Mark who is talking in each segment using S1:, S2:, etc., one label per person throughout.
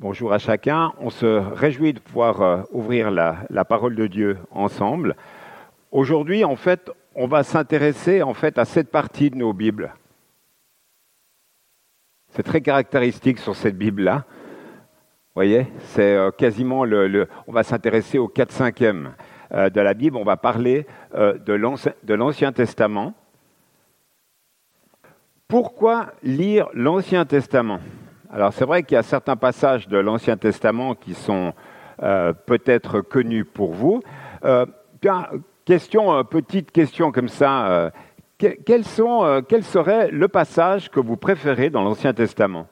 S1: Bonjour à chacun. On se réjouit de pouvoir euh, ouvrir la, parole de Dieu ensemble. Aujourd'hui, en fait, on va s'intéresser en fait à cette partie de nos Bibles. C'est très caractéristique sur cette Bible-là. Vous voyez, c'est euh, quasiment le, On va s'intéresser au 4 5 e de la Bible. On va parler euh, de l'Ancien Testament. Pourquoi lire l'Ancien Testament? Alors c'est vrai qu'il y a certains passages de l'Ancien Testament qui sont euh, peut-être connus pour vous. Euh, question, euh, petite question comme ça. Sont, quel serait le passage que vous préférez dans l'Ancien Testament?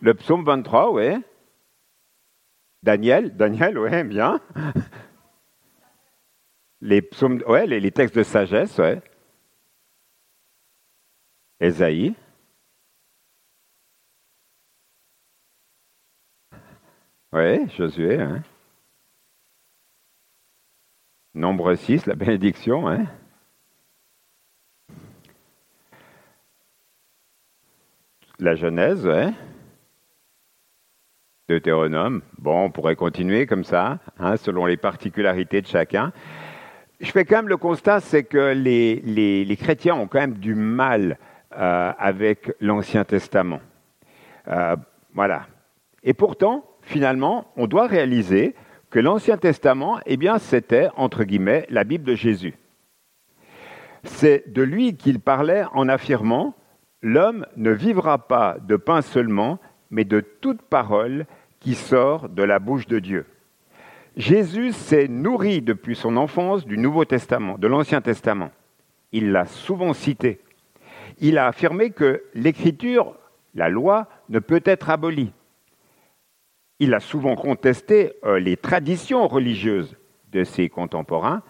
S1: Le psaume 23, oui. Daniel, Daniel, oui, bien. Les psaumes, ouais, les, les textes de sagesse, ouais. Ésaïe. Oui, Josué. Hein. Nombre 6, la bénédiction. Hein. La Genèse, ouais. Deutéronome. Bon, on pourrait continuer comme ça, hein, selon les particularités de chacun. Je fais quand même le constat, c'est que les, les, les, chrétiens ont quand même du mal euh, avec l'Ancien Testament. Euh, voilà. Et pourtant, finalement, on doit réaliser que l'Ancien Testament, eh bien, c'était, entre guillemets, la Bible de Jésus. C'est de lui qu'il parlait en affirmant L'homme ne vivra pas de pain seulement, mais de toute parole qui sort de la bouche de Dieu. Jésus s'est nourri depuis son enfance du Nouveau Testament, de l'Ancien Testament. Il l'a souvent cité il a affirmé que l'écriture, la loi, ne peut être abolie. Il a souvent contesté euh, les traditions religieuses de ses contemporains,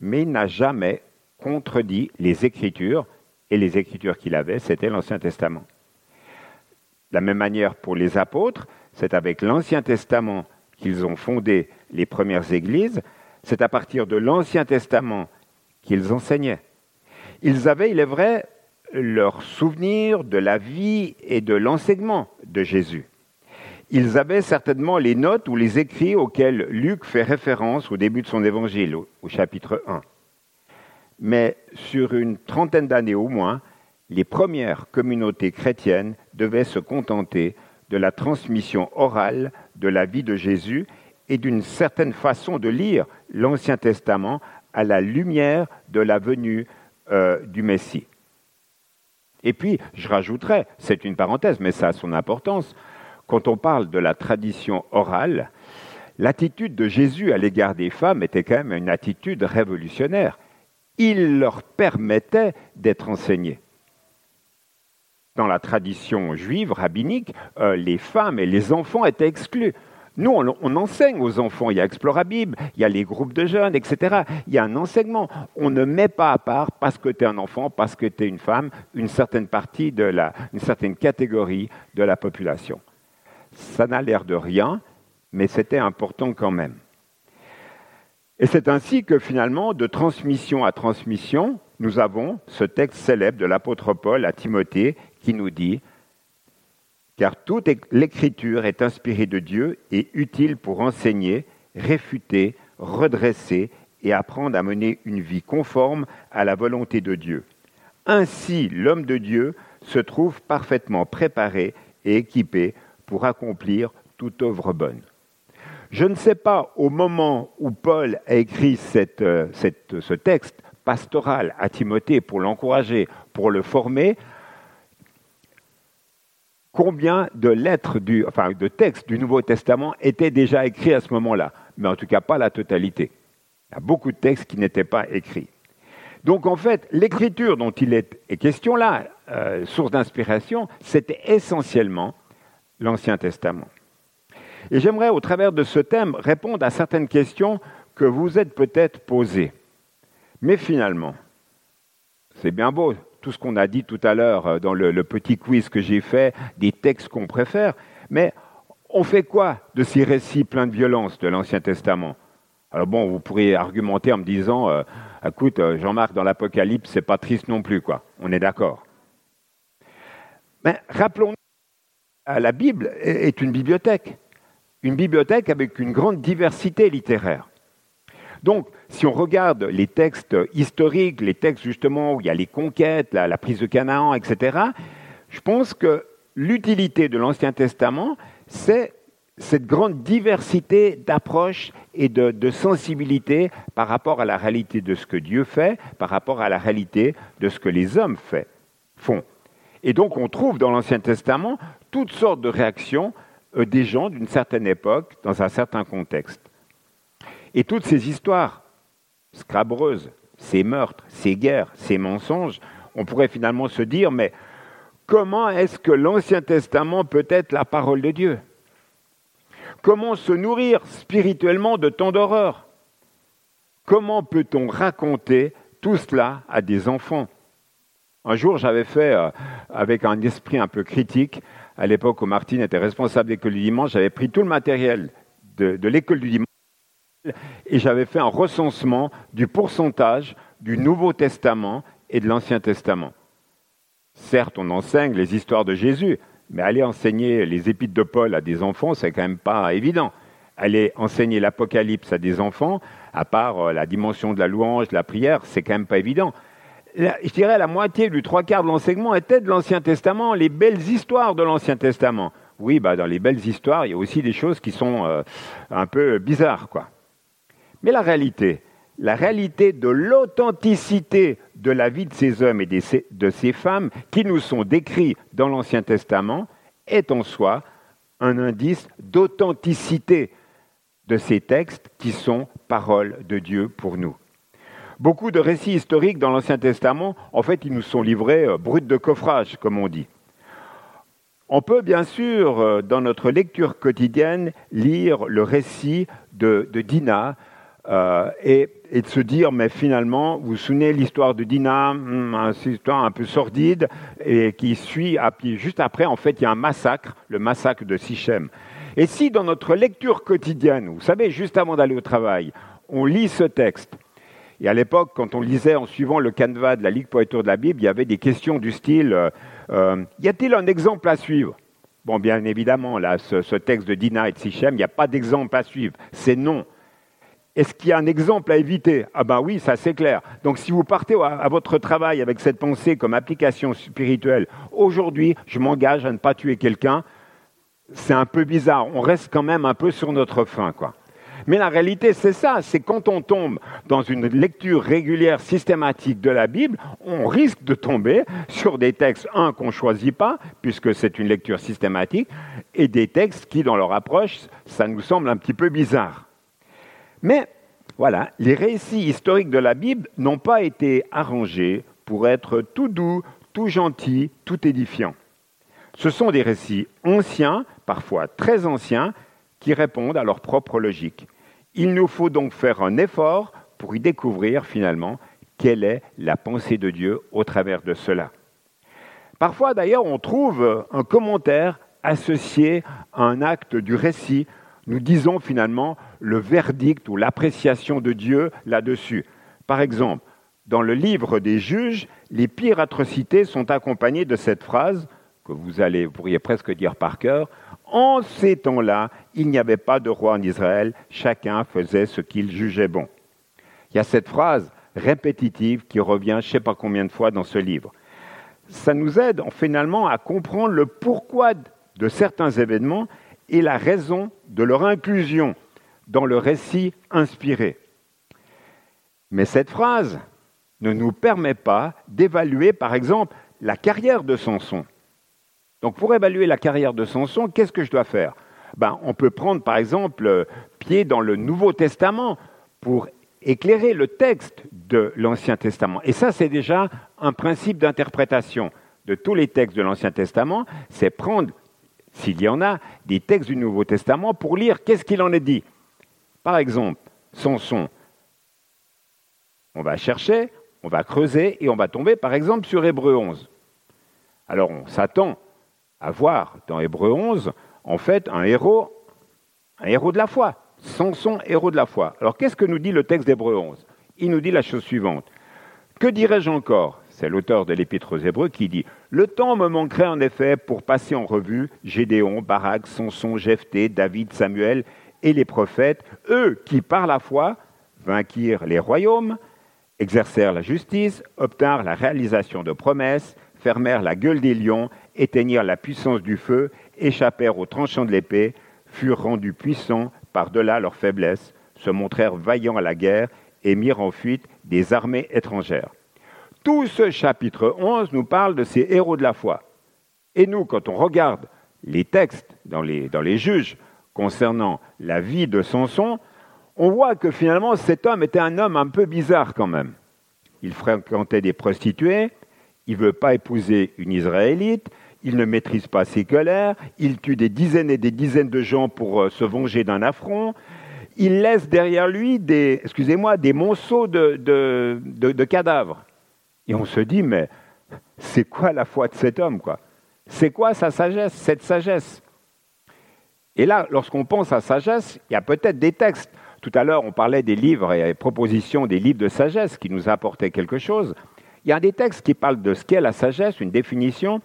S1: mais n'a jamais contredit les écritures, et les écritures qu'il avait, c'était l'Ancien Testament. De la même manière pour les apôtres, c'est avec l'Ancien Testament qu'ils ont fondé les premières églises, c'est à partir de l'Ancien Testament qu'ils enseignaient. Ils avaient, il est vrai, leur souvenir de la vie et de l'enseignement de Jésus. Ils avaient certainement les notes ou les écrits auxquels Luc fait référence au début de son évangile, au, chapitre 1. Mais sur une trentaine d'années au moins, les premières communautés chrétiennes devaient se contenter de la transmission orale de la vie de Jésus et d'une certaine façon de lire l'Ancien Testament à la lumière de la venue euh, du Messie. Et puis, je rajouterais, c'est une parenthèse, mais ça a son importance, quand on parle de la tradition orale, l'attitude de Jésus à l'égard des femmes était quand même une attitude révolutionnaire. Il leur permettait d'être enseignés. Dans la tradition juive, rabbinique, euh, les femmes et les enfants étaient exclus. Nous, on, enseigne aux enfants. Il y a Explorabib, il y a les groupes de jeunes, etc. Il y a un enseignement. On ne met pas à part, parce que tu es un enfant, parce que tu es une femme, une certaine partie de la, une certaine catégorie de la population. Ça n'a l'air de rien, mais c'était important quand même. Et c'est ainsi que finalement, de transmission à transmission, nous avons ce texte célèbre de l'apôtre Paul à Timothée qui nous dit car toute l'écriture est inspirée de Dieu et utile pour enseigner, réfuter, redresser et apprendre à mener une vie conforme à la volonté de Dieu. Ainsi, l'homme de Dieu se trouve parfaitement préparé et équipé pour accomplir toute œuvre bonne. Je ne sais pas au moment où Paul a écrit euh, ce texte pastoral à Timothée pour l'encourager, pour le former, combien de lettres, du, enfin de textes du Nouveau Testament étaient déjà écrits à ce moment-là, mais en tout cas pas la totalité. Il y a beaucoup de textes qui n'étaient pas écrits. Donc en fait, l'écriture dont il est question là, euh, source d'inspiration, c'était essentiellement l'Ancien Testament. Et j'aimerais, au travers de ce thème, répondre à certaines questions que vous êtes peut-être posées. Mais finalement, c'est bien beau tout ce qu'on a dit tout à l'heure euh, dans le, petit quiz que j'ai fait, des textes qu'on préfère, mais on fait quoi de ces récits pleins de violence de l'Ancien Testament? Alors bon, vous pourriez argumenter en me disant, euh, écoute, euh, Jean-Marc, dans l'Apocalypse, c'est pas triste non plus, quoi. On est d'accord. Mais rappelons-nous, la Bible est une bibliothèque. Une bibliothèque avec une grande diversité littéraire. Donc, si on regarde les textes historiques, les textes justement où il y a les conquêtes, la, prise de Canaan, etc., je pense que l'utilité de l'Ancien Testament, c'est cette grande diversité d'approches et de, de, sensibilité par rapport à la réalité de ce que Dieu fait, par rapport à la réalité de ce que les hommes font. Et donc on trouve dans l'Ancien Testament toutes sortes de réactions euh, des gens d'une certaine époque, dans un certain contexte. Et toutes ces histoires scrabreuses, ces meurtres, ces guerres, ces mensonges, on pourrait finalement se dire, mais comment est-ce que l'Ancien Testament peut être la parole de Dieu? Comment se nourrir spirituellement de tant d'horreur Comment peut-on raconter tout cela à des enfants? Un jour, j'avais fait, euh, avec un esprit un peu critique, à l'époque où Martine était responsable de l'école du dimanche, j'avais pris tout le matériel de l'école du dimanche et j'avais fait un recensement du pourcentage du Nouveau Testament et de l'Ancien Testament. Certes, on enseigne les histoires de Jésus, mais aller enseigner les épîtres de Paul à des enfants, c'est quand même pas évident. Aller enseigner l'Apocalypse à des enfants, à part euh, la dimension de la louange, de la prière, c'est quand même pas évident. Je dirais la moitié du trois quarts de l'enseignement était de l'Ancien Testament, les belles histoires de l'Ancien Testament. Oui, bah dans les belles histoires, il y a aussi des choses qui sont euh, un peu bizarres, quoi. Mais la réalité, la réalité de l'authenticité de la vie de ces hommes et de ces femmes qui nous sont décrits dans l'Ancien Testament est en soi un indice d'authenticité de ces textes qui sont paroles de Dieu pour nous. Beaucoup de récits historiques dans l'Ancien Testament, en fait, ils nous sont livrés euh, bruts de coffrage, comme on dit. On peut bien sûr, euh, dans notre lecture quotidienne, lire le récit de, de Dinah, euh, et, de se dire, mais finalement, vous vous souvenez l'histoire de Dinah, hmm, une histoire un peu sordide, et qui suit, juste après, en fait, il y a un massacre, le massacre de Sichem. Et si dans notre lecture quotidienne, vous savez, juste avant d'aller au travail, on lit ce texte, et à l'époque, quand on lisait en suivant le canevas de la Ligue Poétour de la Bible, il y avait des questions du style euh, euh, Y a-t-il un exemple à suivre? Bon, bien évidemment, là, ce, ce texte de Dinah et de Sichem, il n'y a pas d'exemple à suivre. C'est non. Est-ce qu'il y a un exemple à éviter? Ah ben oui, ça c'est clair. Donc si vous partez à votre travail avec cette pensée comme application spirituelle, aujourd'hui, je m'engage à ne pas tuer quelqu'un, c'est un peu bizarre. On reste quand même un peu sur notre faim. Mais la réalité, c'est ça, c'est quand on tombe dans une lecture régulière, systématique de la Bible, on risque de tomber sur des textes, un, qu'on ne choisit pas, puisque c'est une lecture systématique, et des textes qui, dans leur approche, ça nous semble un petit peu bizarre. Mais voilà, les récits historiques de la Bible n'ont pas été arrangés pour être tout doux, tout gentils, tout édifiants. Ce sont des récits anciens, parfois très anciens, qui répondent à leur propre logique. Il nous faut donc faire un effort pour y découvrir finalement quelle est la pensée de Dieu au travers de cela. Parfois d'ailleurs on trouve un commentaire associé à un acte du récit nous disons finalement le verdict ou l'appréciation de Dieu là-dessus. Par exemple, dans le livre des juges, les pires atrocités sont accompagnées de cette phrase que vous, allez, vous pourriez presque dire par cœur. En ces temps-là, il n'y avait pas de roi en Israël, chacun faisait ce qu'il jugeait bon. Il y a cette phrase répétitive qui revient je ne sais pas combien de fois dans ce livre. Ça nous aide finalement à comprendre le pourquoi de certains événements et la raison de leur inclusion dans le récit inspiré. Mais cette phrase ne nous permet pas d'évaluer, par exemple, la carrière de Samson. Donc pour évaluer la carrière de Samson, qu'est-ce que je dois faire? Ben, On peut prendre, par exemple, pied dans le Nouveau Testament pour éclairer le texte de l'Ancien Testament. Et ça, c'est déjà un principe d'interprétation de tous les textes de l'Ancien Testament, c'est prendre s'il y en a, des textes du Nouveau Testament pour lire qu'est-ce qu'il en est dit. Par exemple, Samson. On va chercher, on va creuser et on va tomber par exemple sur Hébreu 11. Alors on s'attend à voir dans Hébreu 11 en fait un héros, un héros de la foi. Samson, héros de la foi. Alors qu'est-ce que nous dit le texte d'Hébreu 11 Il nous dit la chose suivante. Que dirais-je encore? C'est l'auteur de l'Épître aux Hébreux qui dit Le temps me manquerait en effet pour passer en revue Gédéon, Barak, Samson, Jephthé, David, Samuel et les prophètes, eux qui par la foi vainquirent les royaumes, exercèrent la justice, obtinrent la réalisation de promesses, fermèrent la gueule des lions, éteignirent la puissance du feu, échappèrent aux tranchants de l'épée, furent rendus puissants par-delà leur faiblesse, se montrèrent vaillants à la guerre et mirent en fuite des armées étrangères. Tout ce chapitre 11 nous parle de ces héros de la foi. Et nous, quand on regarde les textes dans les, dans les juges concernant la vie de Samson, on voit que finalement cet homme était un homme un peu bizarre quand même. Il fréquentait des prostituées, il ne veut pas épouser une Israélite, il ne maîtrise pas ses colères, il tue des dizaines et des dizaines de gens pour euh, se venger d'un affront, il laisse derrière lui des, excusez-moi, des monceaux de, de, cadavres. Et on se dit, mais c'est quoi la foi de cet homme, quoi? C'est quoi sa sagesse, cette sagesse? Et là, lorsqu'on pense à sagesse, il y a peut-être des textes. Tout à l'heure, on parlait des livres et des propositions des livres de sagesse qui nous apportaient quelque chose. Il y a des textes qui parlent de ce qu'est la sagesse, une définition.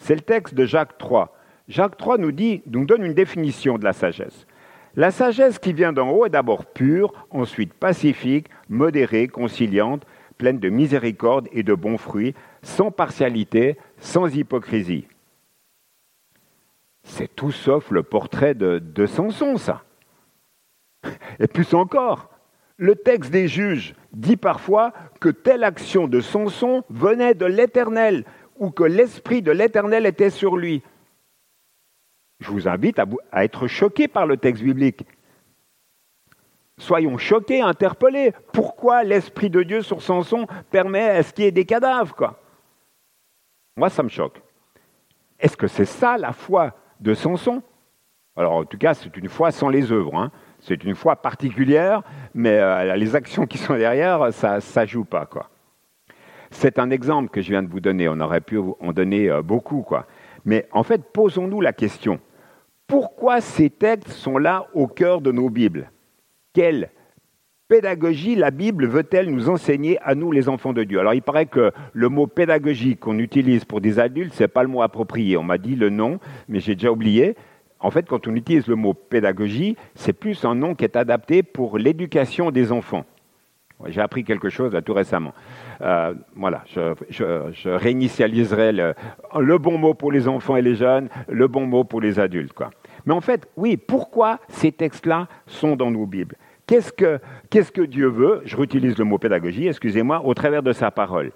S1: C'est le texte de Jacques III. Jacques III nous, nous donne une définition de la sagesse. La sagesse qui vient d'en haut est d'abord pure, ensuite pacifique, modérée, conciliante, pleine de miséricorde et de bons fruits, sans partialité, sans hypocrisie. C'est tout sauf le portrait de, de Samson, ça. Et plus encore, le texte des juges dit parfois que telle action de Samson venait de l'Éternel ou que l'Esprit de l'Éternel était sur lui. Je vous invite à, être choqué par le texte biblique. Soyons choqués, interpellés. Pourquoi l'Esprit de Dieu sur Samson permet à ce qu'il y ait des cadavres quoi? Moi, ça me choque. Est-ce que c'est ça la foi de Samson Alors, en tout cas, c'est une foi sans les œuvres. Hein. C'est une foi particulière, mais euh, les actions qui sont derrière, ça ne joue pas. quoi. C'est un exemple que je viens de vous donner. On aurait pu en donner euh, beaucoup. quoi. Mais en fait, posons-nous la question. Pourquoi ces textes sont là au cœur de nos Bibles? Quelle pédagogie la Bible veut-elle nous enseigner à nous, les enfants de Dieu? Alors, il paraît que le mot pédagogie qu'on utilise pour des adultes, ce n'est pas le mot approprié. On m'a dit le nom, mais j'ai déjà oublié. En fait, quand on utilise le mot pédagogie, c'est plus un nom qui est adapté pour l'éducation des enfants. J'ai appris quelque chose tout récemment. Euh, voilà, je, réinitialiserai le, bon mot pour les enfants et les jeunes, le bon mot pour les adultes. Mais en fait, oui, pourquoi ces textes-là sont dans nos Bibles? Qu'est-ce que, Dieu veut? Je réutilise le mot pédagogie, excusez-moi, au travers de sa parole.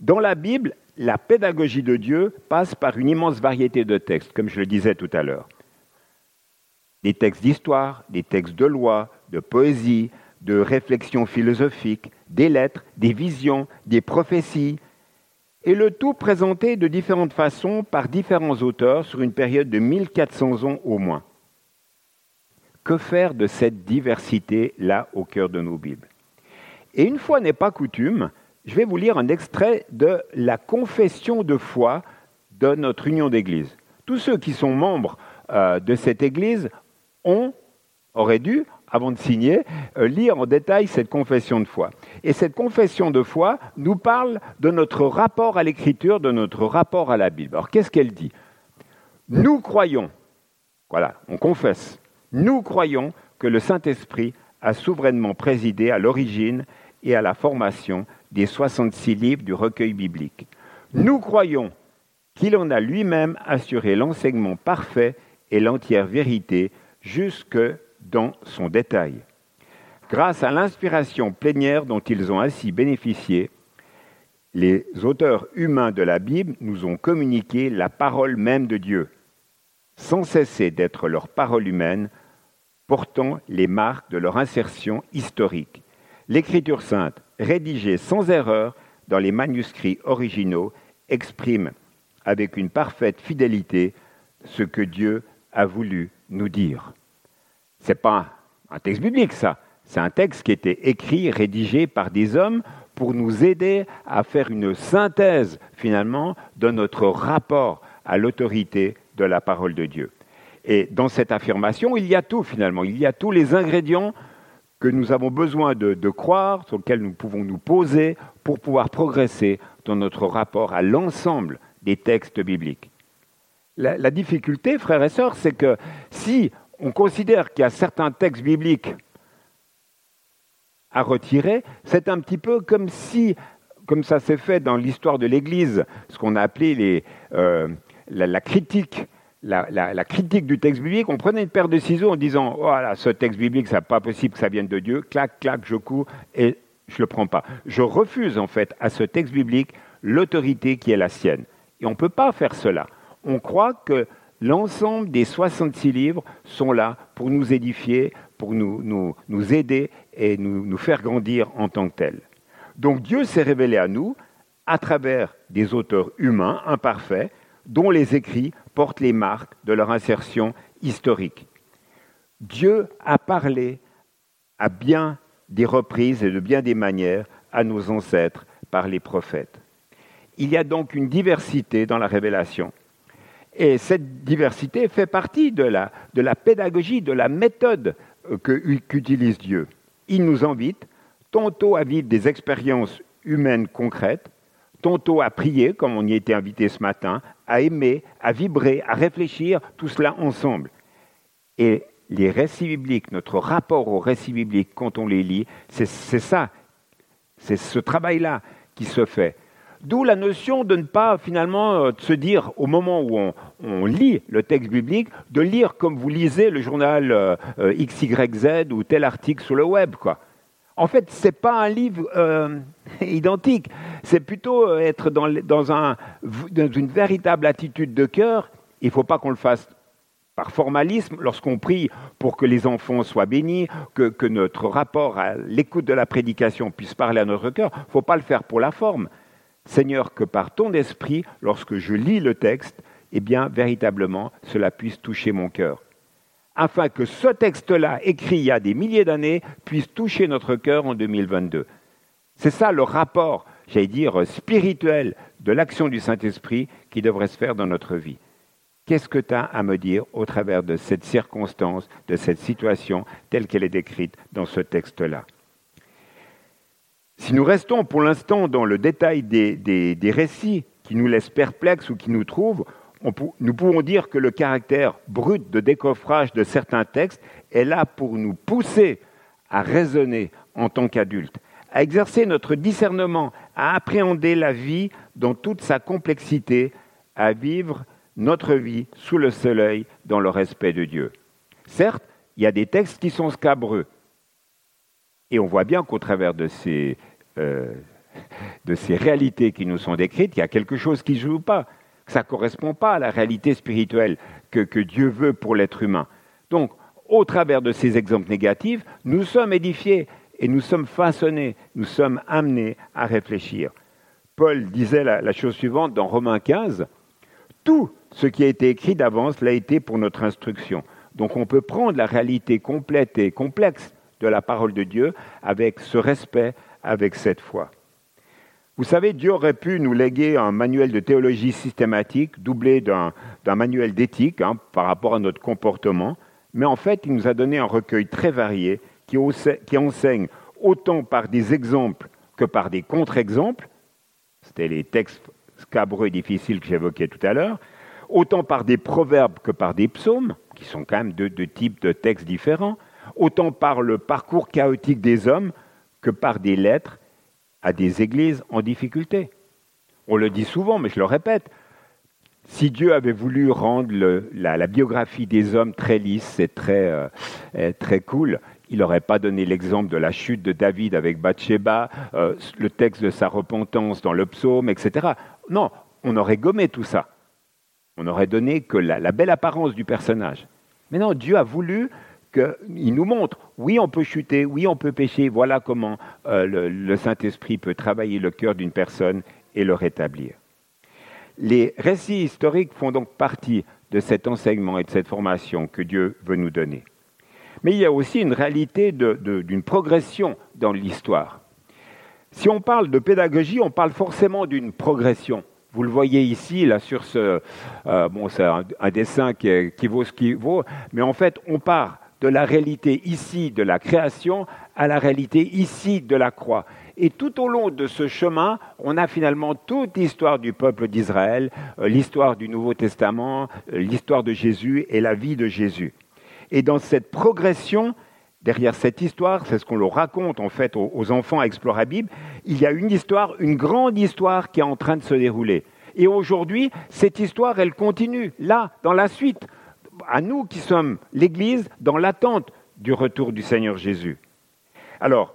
S1: Dans la Bible, la pédagogie de Dieu passe par une immense variété de textes, comme je le disais tout à l'heure. Des textes d'histoire, des textes de loi, de poésie, de réflexions philosophiques, des lettres, des visions, des prophéties, et le tout présenté de différentes façons par différents auteurs sur une période de 1400 ans au moins. Que faire de cette diversité-là au cœur de nos Bibles? Et une fois n'est pas coutume, je vais vous lire un extrait de la confession de foi de notre union d'Église. Tous ceux qui sont membres euh, de cette Église ont, auraient dû avant de signer, euh, lire en détail cette confession de foi. Et cette confession de foi nous parle de notre rapport à l'Écriture, de notre rapport à la Bible. Alors qu'est-ce qu'elle dit? Nous croyons, voilà, on confesse, nous croyons que le Saint-Esprit a souverainement présidé à l'origine et à la formation des 66 livres du recueil biblique. Nous croyons qu'il en a lui-même assuré l'enseignement parfait et l'entière vérité jusque dans son détail. Grâce à l'inspiration plénière dont ils ont ainsi bénéficié, les auteurs humains de la Bible nous ont communiqué la parole même de Dieu, sans cesser d'être leur parole humaine, portant les marques de leur insertion historique. L'Écriture sainte, rédigée sans erreur dans les manuscrits originaux, exprime avec une parfaite fidélité ce que Dieu a voulu nous dire. Ce n'est pas un texte biblique, ça. C'est un texte qui été écrit, rédigé par des hommes pour nous aider à faire une synthèse, finalement, de notre rapport à l'autorité de la parole de Dieu. Et dans cette affirmation, il y a tout, finalement. Il y a tous les ingrédients que nous avons besoin de, croire, sur lesquels nous pouvons nous poser pour pouvoir progresser dans notre rapport à l'ensemble des textes bibliques. La, difficulté, frères et sœurs, c'est que si on considère qu'il y a certains textes bibliques à retirer, c'est un petit peu comme si, comme ça s'est fait dans l'histoire de l'Église, ce qu'on a appelé euh, la, critique. La, critique du texte biblique, on prenait une paire de ciseaux en disant voilà, ce texte biblique, c'est pas possible que ça vienne de Dieu, clac, clac, je cours et je le prends pas. Je refuse en fait à ce texte biblique l'autorité qui est la sienne. Et on ne peut pas faire cela. On croit que l'ensemble des 66 livres sont là pour nous édifier, pour nous, nous, nous aider et nous, nous faire grandir en tant que tels. Donc Dieu s'est révélé à nous à travers des auteurs humains imparfaits dont les écrits portent les marques de leur insertion historique. Dieu a parlé à bien des reprises et de bien des manières à nos ancêtres par les prophètes. Il y a donc une diversité dans la révélation. Et cette diversité fait partie de la, pédagogie, de la méthode qu'utilise Dieu il nous invite tantôt à vivre des expériences humaines concrètes, tantôt à prier, comme on y était invité ce matin, à aimer, à vibrer, à réfléchir, tout cela ensemble. Et les récits bibliques, notre rapport aux récits bibliques quand on les lit, c'est ça, c'est ce travail-là qui se fait. D'où la notion de ne pas finalement euh, se dire au moment où on, lit le texte biblique, de lire comme vous lisez le journal euh, euh, XYZ ou tel article sur le web. Quoi. En fait, ce n'est pas un livre identique, c'est plutôt être dans, dans, un, dans, une véritable attitude de cœur. Il ne faut pas qu'on le fasse par formalisme lorsqu'on prie pour que les enfants soient bénis, que, que notre rapport à l'écoute de la prédication puisse parler à notre cœur. Il ne faut pas le faire pour la forme. Seigneur, que par ton esprit, lorsque je lis le texte, eh bien, véritablement, cela puisse toucher mon cœur. Afin que ce texte-là, écrit il y a des milliers d'années, puisse toucher notre cœur en 2022. C'est ça le rapport, j'allais dire, spirituel de l'action du Saint-Esprit qui devrait se faire dans notre vie. Qu'est-ce que tu as à me dire au travers de cette circonstance, de cette situation telle qu'elle est décrite dans ce texte-là? Si nous restons pour l'instant dans le détail des, des, des, récits qui nous laissent perplexes ou qui nous trouvent, nous pouvons dire que le caractère brut de décoffrage de certains textes est là pour nous pousser à raisonner en tant qu'adultes, à exercer notre discernement, à appréhender la vie dans toute sa complexité, à vivre notre vie sous le soleil dans le respect de Dieu. Certes, il y a des textes qui sont scabreux, et on voit bien qu'au travers de ces, euh, de ces réalités qui nous sont décrites, il y a quelque chose qui ne joue pas. Ça ne correspond pas à la réalité spirituelle que, Dieu veut pour l'être humain. Donc, au travers de ces exemples négatifs, nous sommes édifiés et nous sommes façonnés, nous sommes amenés à réfléchir. Paul disait la, la chose suivante dans Romains 15, Tout ce qui a été écrit d'avance l'a été pour notre instruction. Donc on peut prendre la réalité complète et complexe de la parole de Dieu avec ce respect, avec cette foi. Vous savez, Dieu aurait pu nous léguer un manuel de théologie systématique doublé d'un manuel d'éthique hein, par rapport à notre comportement, mais en fait, il nous a donné un recueil très varié qui, enseigne autant par des exemples que par des contre-exemples, c'était les textes scabreux et difficiles que j'évoquais tout à l'heure, autant par des proverbes que par des psaumes, qui sont quand même deux types de textes différents, autant par le parcours chaotique des hommes que par des lettres à des églises en difficulté. On le dit souvent, mais je le répète, si Dieu avait voulu rendre la, biographie des hommes très lisse et très, euh, très cool, il n'aurait pas donné l'exemple de la chute de David avec Bathsheba, euh, le texte de sa repentance dans le psaume, etc. Non, on aurait gommé tout ça. On aurait donné que la belle apparence du personnage. Mais non, Dieu a voulu qu'il nous montre, oui, on peut chuter, oui, on peut pécher, voilà comment euh, le, Saint-Esprit peut travailler le cœur d'une personne et le rétablir. Les récits historiques font donc partie de cet enseignement et de cette formation que Dieu veut nous donner. Mais il y a aussi une réalité d'une progression dans l'histoire. Si on parle de pédagogie, on parle forcément d'une progression. Vous le voyez ici, là, sur ce. Euh, bon, c'est un, dessin qui, qui vaut ce qu'il vaut, mais en fait, on part de la réalité ici de la création à la réalité ici de la croix. Et tout au long de ce chemin, on a finalement toute l'histoire du peuple d'Israël, euh, l'histoire du Nouveau Testament, euh, l'histoire de Jésus et la vie de Jésus. Et dans cette progression, derrière cette histoire, c'est ce qu'on le raconte en fait aux enfants à Explorer Bible, il y a une histoire, une grande histoire qui est en train de se dérouler. Et aujourd'hui, cette histoire, elle continue, là, dans la suite, à nous qui sommes l'Église, dans l'attente du retour du Seigneur Jésus. Alors,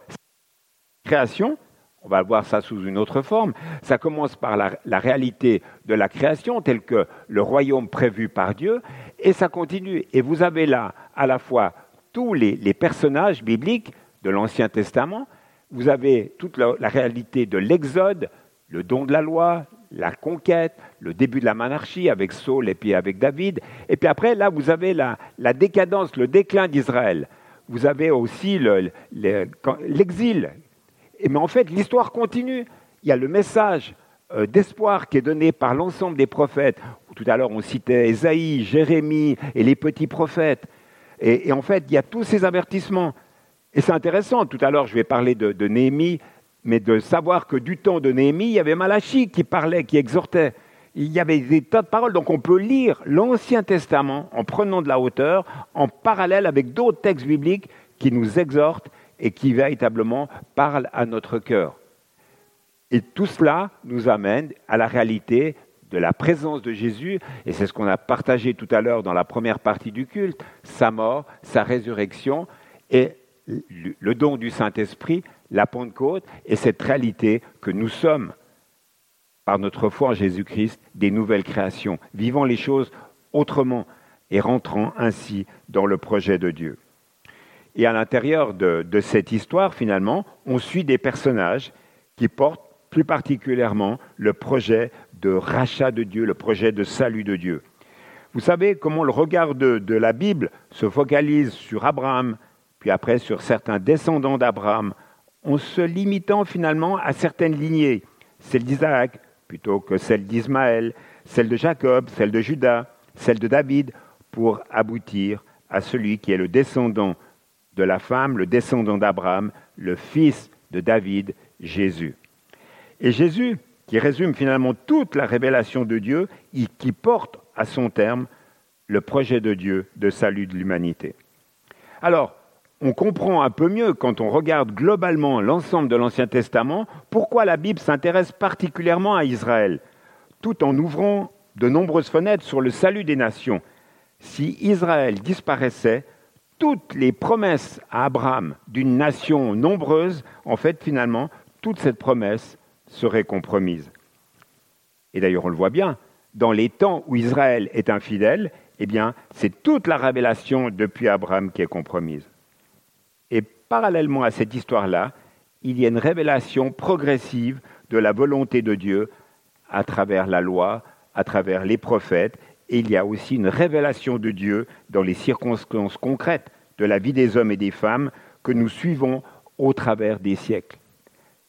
S1: création, on va voir ça sous une autre forme, ça commence par la, réalité de la création telle que le royaume prévu par Dieu, et ça continue. Et vous avez là à la fois tous les, personnages bibliques de l'Ancien Testament, vous avez toute la, réalité de l'Exode, le don de la loi, la conquête, le début de la monarchie avec Saul et puis avec David. Et puis après, là, vous avez la, décadence, le déclin d'Israël. Vous avez aussi l'exil. mais en fait, l'histoire continue. Il y a le message euh, d'espoir qui est donné par l'ensemble des prophètes. Tout à l'heure, on citait Ésaïe, Jérémie et les petits prophètes. Et, en fait, il y a tous ces avertissements. Et c'est intéressant. Tout à l'heure, je vais parler de, de Néhémie mais de savoir que du temps de Néhémie, il y avait Malachie qui parlait, qui exhortait. Il y avait des tas de paroles. Donc on peut lire l'Ancien Testament en prenant de la hauteur, en parallèle avec d'autres textes bibliques qui nous exhortent et qui véritablement parlent à notre cœur. Et tout cela nous amène à la réalité de la présence de Jésus, et c'est ce qu'on a partagé tout à l'heure dans la première partie du culte, sa mort, sa résurrection et le don du Saint-Esprit la Pentecôte et cette réalité que nous sommes, par notre foi en Jésus-Christ, des nouvelles créations, vivant les choses autrement et rentrant ainsi dans le projet de Dieu. Et à l'intérieur de, cette histoire, finalement, on suit des personnages qui portent plus particulièrement le projet de rachat de Dieu, le projet de salut de Dieu. Vous savez comment le regard de la Bible se focalise sur Abraham, puis après sur certains descendants d'Abraham, en se limitant finalement à certaines lignées, celle d'Isaac plutôt que celle d'Ismaël, celle de Jacob, celle de Judas, celle de David, pour aboutir à celui qui est le descendant de la femme, le descendant d'Abraham, le fils de David, Jésus. Et Jésus, qui résume finalement toute la révélation de Dieu, qui porte à son terme le projet de Dieu de salut de l'humanité. Alors, on comprend un peu mieux, quand on regarde globalement l'ensemble de l'Ancien Testament, pourquoi la Bible s'intéresse particulièrement à Israël, tout en ouvrant de nombreuses fenêtres sur le salut des nations. Si Israël disparaissait, toutes les promesses à Abraham d'une nation nombreuse, en fait, finalement, toute cette promesse serait compromise. Et d'ailleurs, on le voit bien, dans les temps où Israël est infidèle, eh bien, c'est toute la révélation depuis Abraham qui est compromise parallèlement à cette histoire-là, il y a une révélation progressive de la volonté de Dieu à travers la loi, à travers les prophètes, et il y a aussi une révélation de Dieu dans les circonstances concrètes de la vie des hommes et des femmes que nous suivons au travers des siècles.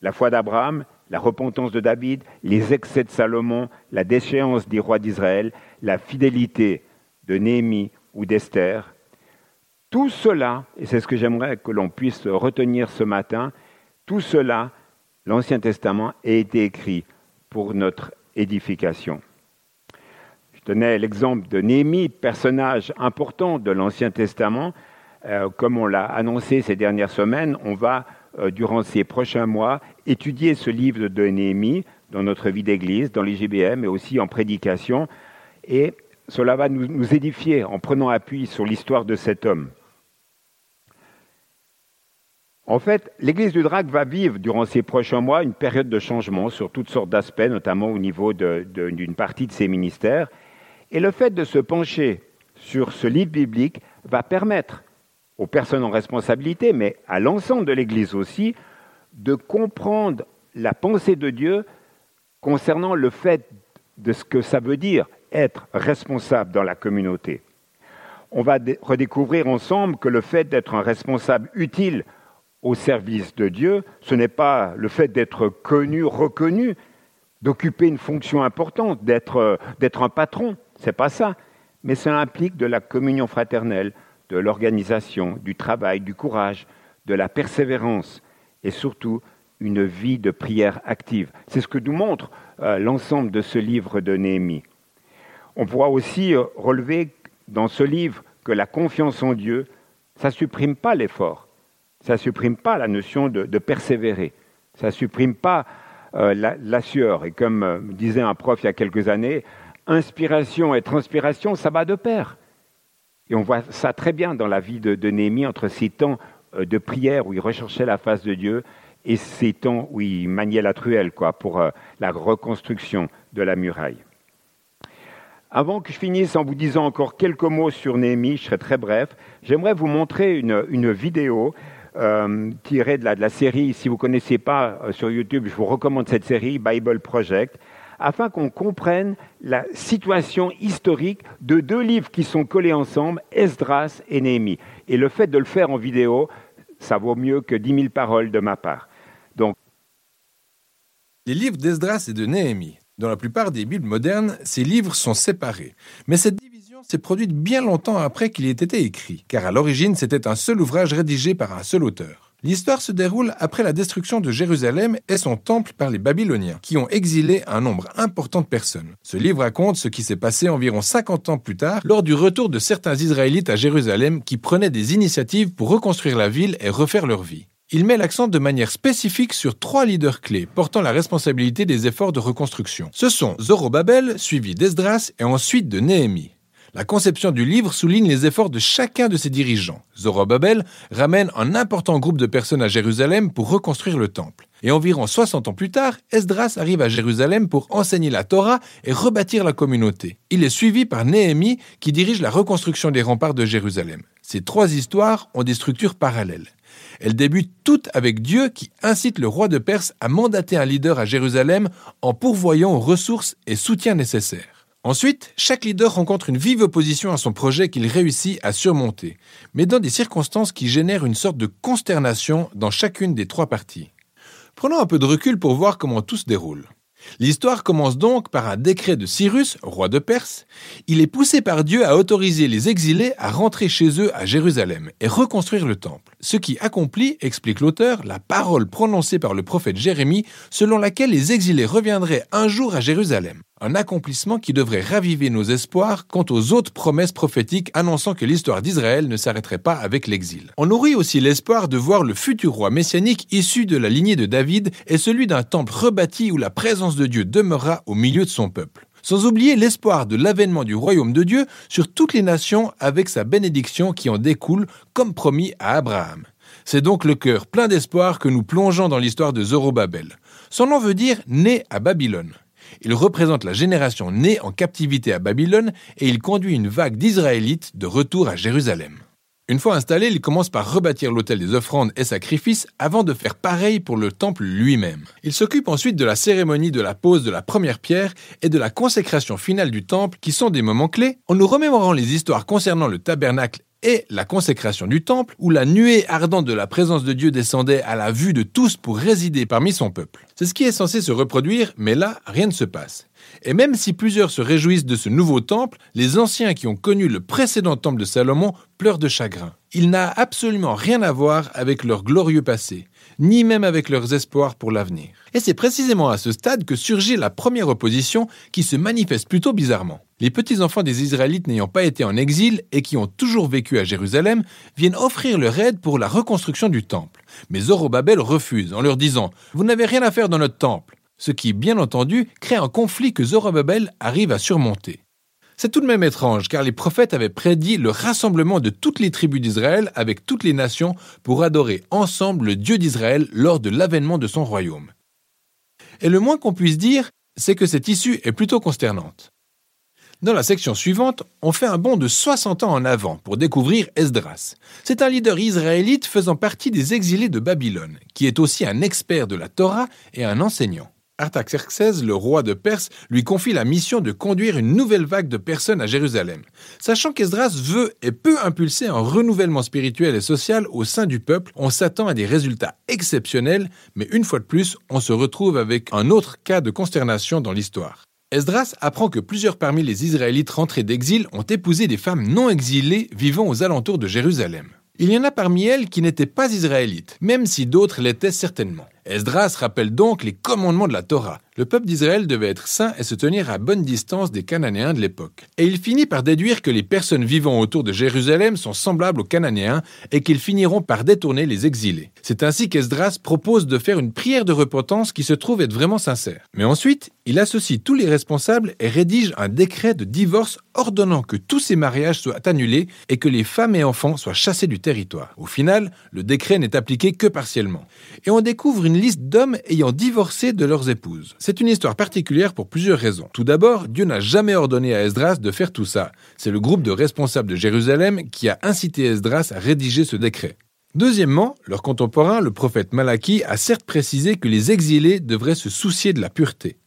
S1: La foi d'Abraham, la repentance de David, les excès de Salomon, la déchéance des rois d'Israël, la fidélité de Néhémie ou d'Esther, tout cela, et c'est ce que j'aimerais que l'on puisse retenir ce matin, tout cela, l'Ancien Testament a été écrit pour notre édification. Je donnais l'exemple de Néhémie, personnage important de l'Ancien Testament. Euh, comme on l'a annoncé ces dernières semaines, on va, euh, durant ces prochains mois, étudier ce livre de Néhémie dans notre vie d'Église, dans l'IGBM et aussi en prédication. Et cela va nous édifier en prenant appui sur l'histoire de cet homme. En fait, l'Église du Drac va vivre durant ces prochains mois une période de changement sur toutes sortes d'aspects, notamment au niveau d'une partie de ses ministères. Et le fait de se pencher sur ce livre biblique va permettre aux personnes en responsabilité, mais à l'ensemble de l'Église aussi, de comprendre la pensée de Dieu concernant le fait de ce que ça veut dire être responsable dans la communauté. On va redécouvrir ensemble que le fait d'être un responsable utile au service de Dieu, ce n'est pas le fait d'être connu, reconnu, d'occuper une fonction importante, d'être, un patron, c'est pas ça. Mais ça implique de la communion fraternelle, de l'organisation, du travail, du courage, de la persévérance et surtout une vie de prière active. C'est ce que nous montre euh, l'ensemble de ce livre de Néhémie. On pourra aussi euh, relever dans ce livre que la confiance en Dieu, ça ne supprime pas l'effort, ça ne supprime pas la notion de, persévérer, ça ne supprime pas euh, la, sueur. Et comme disait un prof il y a quelques années, inspiration et transpiration, ça va de pair. Et on voit ça très bien dans la vie de, de Néhémie entre ces temps de prière où il recherchait la face de Dieu et ces temps où il maniait la truelle quoi, pour la reconstruction de la muraille. Avant que je finisse en vous disant encore quelques mots sur Néhémie, je serai très bref, j'aimerais vous montrer une, vidéo euh, tirée de la, série, si vous ne connaissez pas euh, sur YouTube, je vous recommande cette série, Bible Project, afin qu'on comprenne la situation historique de deux livres qui sont collés ensemble, Esdras et Néhémie. Et le fait de le faire en vidéo, ça vaut mieux que dix mille paroles de ma part. Donc,
S2: les livres d'Esdras et de Néhémie dans la plupart des Bibles modernes, ces livres sont séparés. Mais cette s'est produite bien longtemps après qu'il ait été écrit, car à l'origine c'était un seul ouvrage rédigé par un seul auteur. L'histoire se déroule après la destruction de Jérusalem et son temple par les Babyloniens, qui ont exilé un nombre important de personnes. Ce livre raconte ce qui s'est passé environ 50 ans plus tard, lors du retour de certains Israélites à Jérusalem qui prenaient des initiatives pour reconstruire la ville et refaire leur vie il met l'accent de manière spécifique sur trois leaders clés portant la responsabilité des efforts de reconstruction. Ce sont Zorobabel, suivi d'Esdras et ensuite de Néhémie. La conception du livre souligne les efforts de chacun de ses dirigeants. Zorobabel ramène un important groupe de personnes à Jérusalem pour reconstruire le temple. Et environ 60 ans plus tard, Esdras arrive à Jérusalem pour enseigner la Torah et rebâtir la communauté. Il est suivi par Néhémie qui dirige la reconstruction des remparts de Jérusalem. Ces trois histoires ont des structures parallèles. Elles débutent toutes avec Dieu qui incite le roi de Perse à mandater un leader à Jérusalem en pourvoyant aux ressources et soutiens nécessaires. Ensuite, chaque leader rencontre une vive opposition à son projet qu'il réussit à surmonter, mais dans des circonstances qui génèrent une sorte de consternation dans chacune des trois parties. Prenons un peu de recul pour voir comment tout se déroule. L'histoire commence donc par un décret de Cyrus, roi de Perse. Il est poussé par Dieu à autoriser les exilés à rentrer chez eux à Jérusalem et reconstruire le temple. Ce qui accomplit, explique l'auteur, la parole prononcée par le prophète Jérémie selon laquelle les exilés reviendraient un jour à Jérusalem un accomplissement qui devrait raviver nos espoirs quant aux autres promesses prophétiques annonçant que l'histoire d'Israël ne s'arrêterait pas avec l'exil. On nourrit aussi l'espoir de voir le futur roi messianique issu de la lignée de David et celui d'un temple rebâti où la présence de Dieu demeurera au milieu de son peuple. Sans oublier l'espoir de l'avènement du royaume de Dieu sur toutes les nations avec sa bénédiction qui en découle comme promis à Abraham. C'est donc le cœur plein d'espoir que nous plongeons dans l'histoire de Zorobabel. Son nom veut dire né à Babylone. Il représente la génération née en captivité à Babylone et il conduit une vague d'Israélites de retour à Jérusalem. Une fois installé, il commence par rebâtir l'autel des offrandes et sacrifices avant de faire pareil pour le temple lui-même. Il s'occupe ensuite de la cérémonie de la pose de la première pierre et de la consécration finale du temple qui sont des moments clés en nous remémorant les histoires concernant le tabernacle et la consécration du temple, où la nuée ardente de la présence de Dieu descendait à la vue de tous pour résider parmi son peuple. C'est ce qui est censé se reproduire, mais là, rien ne se passe. Et même si plusieurs se réjouissent de ce nouveau temple, les anciens qui ont connu le précédent temple de Salomon pleurent de chagrin. Il n'a absolument rien à voir avec leur glorieux passé, ni même avec leurs espoirs pour l'avenir. Et c'est précisément à ce stade que surgit la première opposition qui se manifeste plutôt bizarrement. Les petits-enfants des Israélites n'ayant pas été en exil et qui ont toujours vécu à Jérusalem viennent offrir leur aide pour la reconstruction du temple. Mais Zorobabel refuse en leur disant Vous n'avez rien à faire dans notre temple ce qui, bien entendu, crée un conflit que Zorobabel arrive à surmonter. C'est tout de même étrange, car les prophètes avaient prédit le rassemblement de toutes les tribus d'Israël avec toutes les nations pour adorer ensemble le Dieu d'Israël lors de l'avènement de son royaume. Et le moins qu'on puisse dire, c'est que cette issue est plutôt consternante. Dans la section suivante, on fait un bond de 60 ans en avant pour découvrir Esdras. C'est un leader israélite faisant partie des exilés de Babylone, qui est aussi un expert de la Torah et un enseignant. Artaxerxès, le roi de Perse, lui confie la mission de conduire une nouvelle vague de personnes à Jérusalem. Sachant qu'Esdras veut et peut impulser un renouvellement spirituel et social au sein du peuple, on s'attend à des résultats exceptionnels, mais une fois de plus, on se retrouve avec un autre cas de consternation dans l'histoire. Esdras apprend que plusieurs parmi les Israélites rentrés d'exil ont épousé des femmes non exilées vivant aux alentours de Jérusalem. Il y en a parmi elles qui n'étaient pas israélites, même si d'autres l'étaient certainement. Esdras rappelle donc les commandements de la Torah. Le peuple d'Israël devait être saint et se tenir à bonne distance des Cananéens de l'époque. Et il finit par déduire que les personnes vivant autour de Jérusalem sont semblables aux Cananéens et qu'ils finiront par détourner les exilés. C'est ainsi qu'Esdras propose de faire une prière de repentance qui se trouve être vraiment sincère. Mais ensuite, il associe tous les responsables et rédige un décret de divorce ordonnant que tous ces mariages soient annulés et que les femmes et enfants soient chassés du territoire. Au final, le décret n'est appliqué que partiellement. Et on découvre une liste d'hommes ayant divorcé de leurs épouses. C'est une histoire particulière pour plusieurs raisons. Tout d'abord, Dieu n'a jamais ordonné à Esdras de faire tout ça. C'est le groupe de responsables de Jérusalem qui a incité Esdras à rédiger ce décret. Deuxièmement, leur contemporain, le prophète Malachi, a certes précisé que les exilés devraient se soucier de la pureté.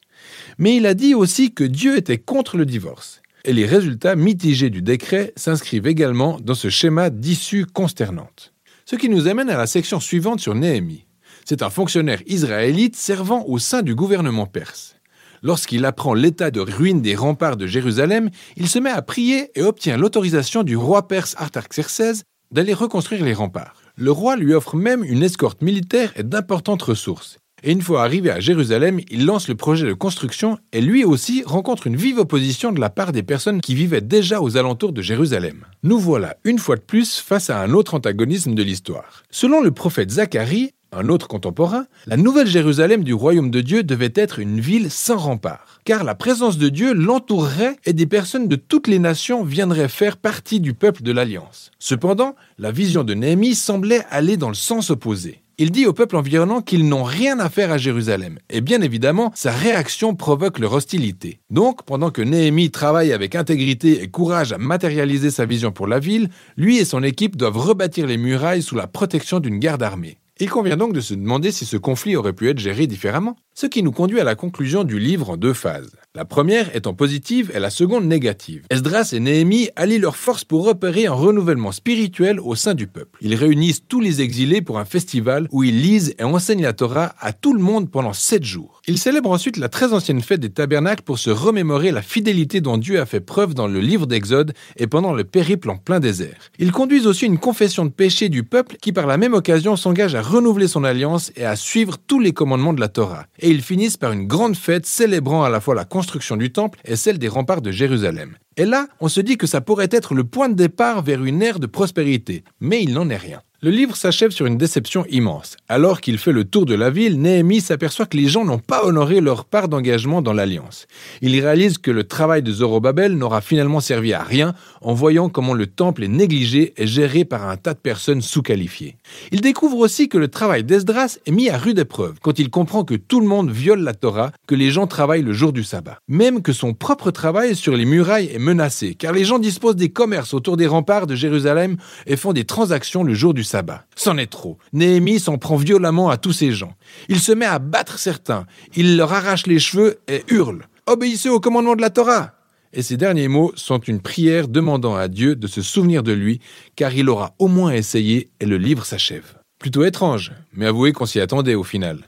S2: Mais il a dit aussi que Dieu était contre le divorce. Et les résultats mitigés du décret s'inscrivent également dans ce schéma d'issue consternante. Ce qui nous amène à la section suivante sur Néhémie. C'est un fonctionnaire israélite servant au sein du gouvernement perse. Lorsqu'il apprend l'état de ruine des remparts de Jérusalem, il se met à prier et obtient l'autorisation du roi perse Artaxerxès d'aller reconstruire les remparts. Le roi lui offre même une escorte militaire et d'importantes ressources. Et une fois arrivé à Jérusalem, il lance le projet de construction et lui aussi rencontre une vive opposition de la part des personnes qui vivaient déjà aux alentours de Jérusalem. Nous voilà une fois de plus face à un autre antagonisme de l'histoire. Selon le prophète Zacharie, un autre contemporain, la nouvelle Jérusalem du royaume de Dieu devait être une ville sans rempart, car la présence de Dieu l'entourerait et des personnes de toutes les nations viendraient faire partie du peuple de l'Alliance. Cependant, la vision de Néhémie semblait aller dans le sens opposé. Il dit au peuple environnant qu'ils n'ont rien à faire à Jérusalem, et bien évidemment, sa réaction provoque leur hostilité. Donc, pendant que Néhémie travaille avec intégrité et courage à matérialiser sa vision pour la ville, lui et son équipe doivent rebâtir les murailles sous la protection d'une garde armée. Il convient donc de se demander si ce conflit aurait pu être géré différemment, ce qui nous conduit à la conclusion du livre en deux phases. La première étant positive et la seconde négative. Esdras et Néhémie allient leurs forces pour opérer un renouvellement spirituel au sein du peuple. Ils réunissent tous les exilés pour un festival où ils lisent et enseignent la Torah à tout le monde pendant sept jours. Ils célèbrent ensuite la très ancienne fête des tabernacles pour se remémorer la fidélité dont Dieu a fait preuve dans le livre d'Exode et pendant le périple en plein désert. Ils conduisent aussi une confession de péché du peuple qui par la même occasion s'engage à renouveler son alliance et à suivre tous les commandements de la Torah. Et ils finissent par une grande fête célébrant à la fois la construction du temple et celle des remparts de Jérusalem. Et là, on se dit que ça pourrait être le point de départ vers une ère de prospérité, mais il n'en est rien. Le livre s'achève sur une déception immense. Alors qu'il fait le tour de la ville, Néhémie s'aperçoit que les gens n'ont pas honoré leur part d'engagement dans l'alliance. Il réalise que le travail de Zorobabel n'aura finalement servi à rien en voyant comment le temple est négligé et géré par un tas de personnes sous-qualifiées. Il découvre aussi que le travail d'Esdras est mis à rude épreuve quand il comprend que tout le monde viole la Torah, que les gens travaillent le jour du sabbat. Même que son propre travail sur les murailles est menacé, car les gens disposent des commerces autour des remparts de Jérusalem et font des transactions le jour du sabbat. C'en est trop. Néhémie s'en prend violemment à tous ces gens. Il se met à battre certains. Il leur arrache les cheveux et hurle. Obéissez au commandement de la Torah. Et ces derniers mots sont une prière demandant à Dieu de se souvenir de lui, car il aura au moins essayé et le livre s'achève. Plutôt étrange, mais avouez qu'on s'y attendait au final.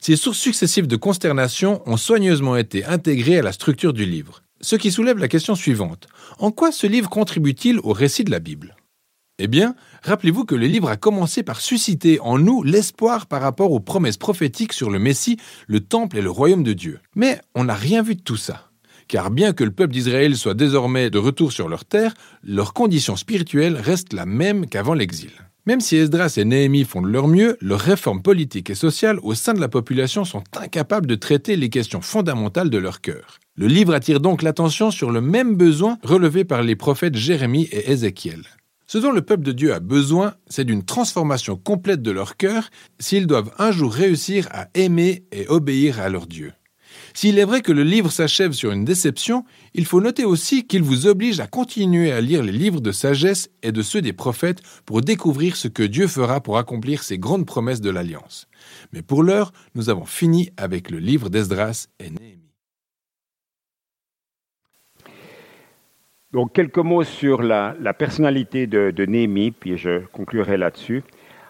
S2: Ces sources successives de consternation ont soigneusement été intégrées à la structure du livre. Ce qui soulève la question suivante. En quoi ce livre contribue-t-il au récit de la Bible? Eh bien, rappelez-vous que le livre a commencé par susciter en nous l'espoir par rapport aux promesses prophétiques sur le Messie, le Temple et le royaume de Dieu. Mais on n'a rien vu de tout ça. Car bien que le peuple d'Israël soit désormais de retour sur leur terre, leur condition spirituelle reste la même qu'avant l'exil. Même si Esdras et Néhémie font de leur mieux, leurs réformes politiques et sociales au sein de la population sont incapables de traiter les questions fondamentales de leur cœur. Le livre attire donc l'attention sur le même besoin relevé par les prophètes Jérémie et Ézéchiel. Ce dont le peuple de Dieu a besoin, c'est d'une transformation complète de leur cœur s'ils doivent un jour réussir à aimer et obéir à leur Dieu. S'il est vrai que le livre s'achève sur une déception, il faut noter aussi qu'il vous oblige à continuer à lire les livres de sagesse et de ceux des prophètes pour découvrir ce que Dieu fera pour accomplir ses grandes promesses de l'Alliance. Mais pour l'heure, nous avons fini avec le livre d'Esdras et Néhémie.
S1: Donc quelques mots sur la, personnalité de, Néhémie, puis je conclurai là-dessus.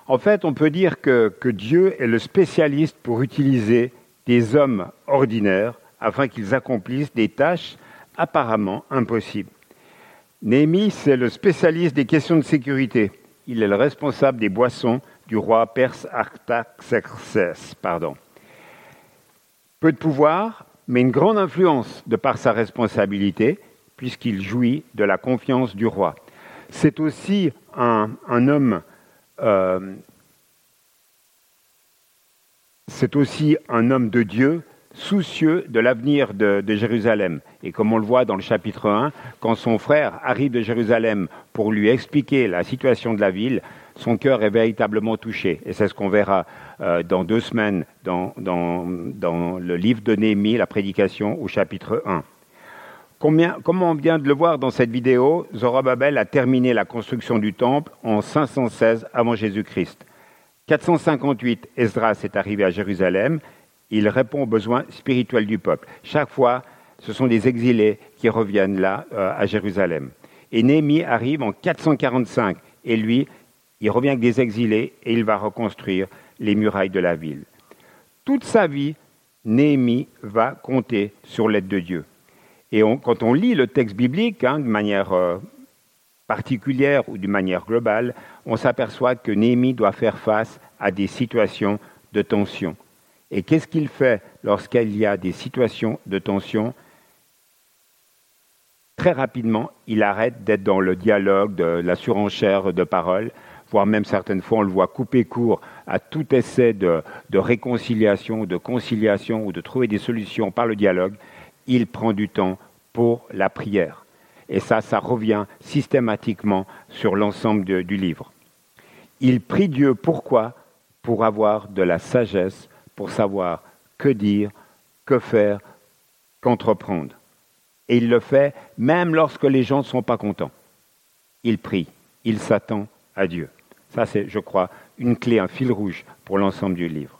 S1: En fait, on peut dire que, Dieu est le spécialiste pour utiliser des hommes ordinaires afin qu'ils accomplissent des tâches apparemment impossibles. Néhémie, c'est le spécialiste des questions de sécurité. Il est le responsable des boissons du roi perse Artaxerxès. Peu de pouvoir, mais une grande influence de par sa responsabilité, puisqu'il jouit de la confiance du roi. C'est aussi un, homme, euh, c'est aussi un homme de Dieu soucieux de l'avenir de, Jérusalem. Et comme on le voit dans le chapitre 1, quand son frère arrive de Jérusalem pour lui expliquer la situation de la ville, son cœur est véritablement touché. Et c'est ce qu'on verra euh, dans deux semaines dans, le livre de Néhémie, la prédication au chapitre 1. comme on vient de le voir dans cette vidéo, Zorobabel a terminé la construction du temple en 516 avant Jésus-Christ. 458, Esdras est arrivé à Jérusalem. Il répond aux besoins spirituels du peuple. Chaque fois, ce sont des exilés qui reviennent là euh, à Jérusalem. Et Néhémie arrive en 445 et lui, il revient avec des exilés et il va reconstruire les murailles de la ville. Toute sa vie, Néhémie va compter sur l'aide de Dieu. Et quand on lit le texte biblique hein, de manière euh, particulière ou d'une manière globale, on s'aperçoit que Néhémie doit faire face à des situations de tension. Et qu'est-ce qu'il fait lorsqu'il y a des situations de tension? Très rapidement, il arrête d'être dans le dialogue, de la surenchère de paroles, voire même certaines fois on le voit couper court à tout essai de, réconciliation, de conciliation ou de trouver des solutions par le dialogue, il prend du temps pour la prière. Et ça, ça revient systématiquement sur l'ensemble du livre. Il prie Dieu pourquoi? Pour avoir de la sagesse, pour savoir que dire, que faire, qu'entreprendre. Et il le fait même lorsque les gens ne sont pas contents. Il prie, il s'attend à Dieu. Ça, c'est, je crois, une clé, un fil rouge pour l'ensemble du livre.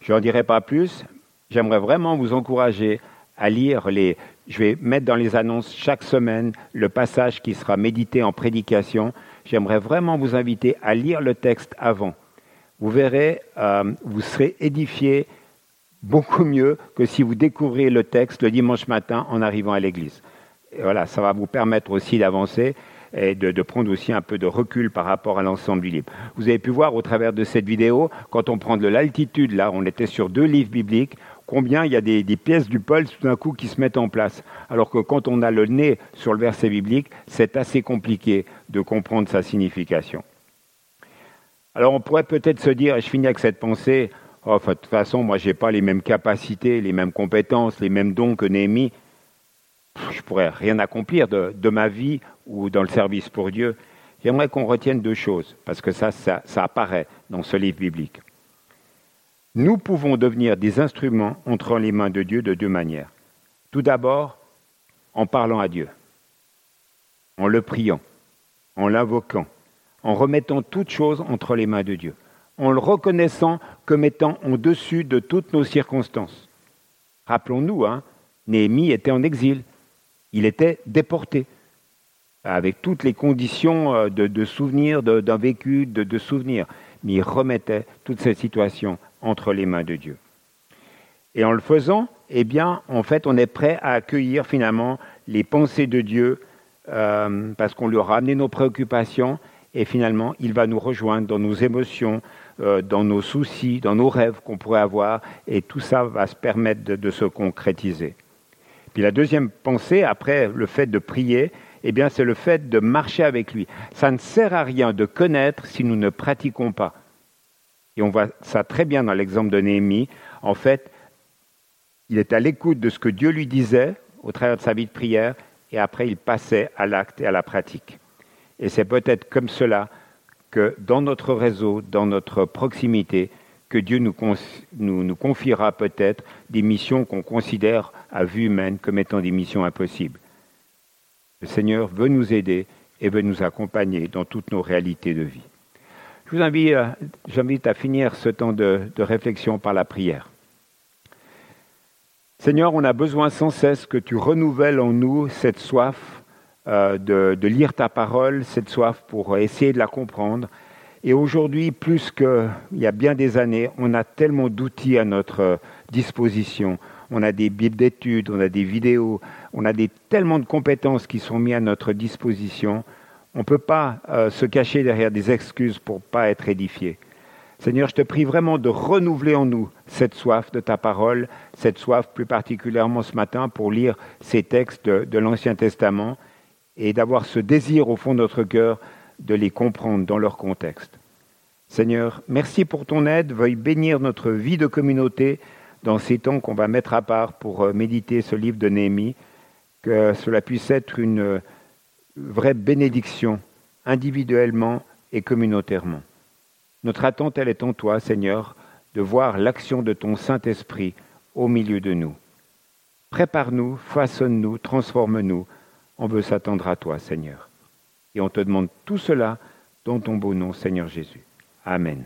S1: Je n'en dirai pas plus. J'aimerais vraiment vous encourager à lire les. Je vais mettre dans les annonces chaque semaine le passage qui sera médité en prédication. J'aimerais vraiment vous inviter à lire le texte avant. Vous verrez, euh, vous serez édifié beaucoup mieux que si vous découvrez le texte le dimanche matin en arrivant à l'église. voilà, ça va vous permettre aussi d'avancer et de, prendre aussi un peu de recul par rapport à l'ensemble du livre. Vous avez pu voir au travers de cette vidéo, quand on prend de l'altitude, là, on était sur deux livres bibliques, combien il y a des, pièces du pôle tout d'un coup qui se mettent en place. Alors que quand on a le nez sur le verset biblique, c'est assez compliqué de comprendre sa signification. Alors on pourrait peut-être se dire, et je finis avec cette pensée, oh, de toute façon, moi, je n'ai pas les mêmes capacités, les mêmes compétences, les mêmes dons que Néhémie. Je pourrais rien accomplir de, de ma vie ou dans le service pour Dieu, j'aimerais qu'on retienne deux choses, parce que ça, ça, apparaît dans ce livre biblique. Nous pouvons devenir des instruments entre les mains de Dieu de deux manières. Tout d'abord, en parlant à Dieu, en le priant, en l'invoquant, en remettant toutes choses entre les mains de Dieu, en le reconnaissant comme étant au-dessus de toutes nos circonstances. Rappelons-nous, hein, Néhémie était en exil, il était déporté avec toutes les conditions euh, de, souvenirs, d'un vécu, de, de souvenirs. Mais il remettait toute cette situation entre les mains de Dieu. Et en le faisant, eh bien, en fait, on est prêt à accueillir finalement les pensées de Dieu euh, parce qu'on lui aura amené nos préoccupations et finalement, il va nous rejoindre dans nos émotions, euh, dans nos soucis, dans nos rêves qu'on pourrait avoir et tout ça va se permettre de se concrétiser. Puis la deuxième pensée, après le fait de prier, eh bien, c'est le fait de marcher avec lui. Ça ne sert à rien de connaître si nous ne pratiquons pas. Et on voit ça très bien dans l'exemple de Néhémie. En fait, il est à l'écoute de ce que Dieu lui disait au travers de sa vie de prière, et après il passait à l'acte et à la pratique. Et c'est peut-être comme cela que dans notre réseau, dans notre proximité, que Dieu nous, confiera peut-être des missions qu'on considère à vue humaine comme étant des missions impossibles. Le Seigneur veut nous aider et veut nous accompagner dans toutes nos réalités de vie. Je vous invite, euh, j'invite à finir ce temps de, réflexion par la prière. Seigneur, on a besoin sans cesse que tu renouvelles en nous cette soif euh, de, de, lire ta parole, cette soif pour essayer de la comprendre. Et aujourd'hui, plus qu'il y a bien des années, on a tellement d'outils à notre disposition on a des bibles d'études, on a des vidéos, on a des, tellement de compétences qui sont mises à notre disposition. On ne peut pas euh, se cacher derrière des excuses pour ne pas être édifié. Seigneur, je te prie vraiment de renouveler en nous cette soif de ta parole, cette soif plus particulièrement ce matin pour lire ces textes de, de l'Ancien Testament et d'avoir ce désir au fond de notre cœur de les comprendre dans leur contexte. Seigneur, merci pour ton aide. Veuille bénir notre vie de communauté dans ces temps qu'on va mettre à part pour euh, méditer ce livre de Néhémie. Que cela puisse être une euh, vraie bénédiction individuellement et communautairement. Notre attente, elle est en toi, Seigneur, de voir l'action de ton Saint-Esprit au milieu de nous. Prépare-nous, façonne-nous, transforme-nous. On veut s'attendre à toi, Seigneur. Et on te demande tout cela dans ton beau nom, Seigneur Jésus. Amen.